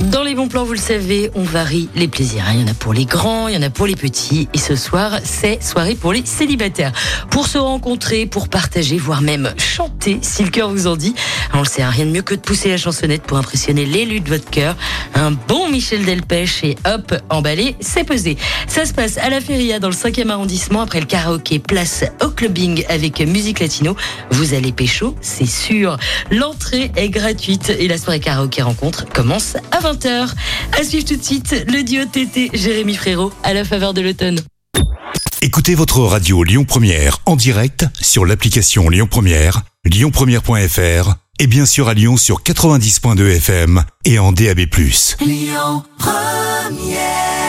Dans les bons plans, vous le savez, on varie les plaisirs. hein. Il y en a pour les grands, il y en a pour les petits. Et ce soir, c'est soirée pour les célibataires. Pour se rencontrer, pour partager, voire même chanter, si le cœur vous en dit. On le sait, hein, rien de mieux que de pousser la chansonnette pour impressionner l'élu de votre cœur. Un bon Michel Delpech et hop, emballé, c'est pesé. Ça se passe à la Feria dans le 5e arrondissement après le karaoké place au clubbing avec musique latino. Vous allez pécho, c'est sûr. L'entrée est gratuite et la soirée karaoké rencontre commence à 20h. À suivre tout de suite le duo TT Jérémy Frérot à la faveur de l'automne. Écoutez votre radio Lyon Première en direct sur l'application Lyon Première, lyonpremière.fr et bien sûr à Lyon sur 90.2 FM et en DAB+. Lyon Première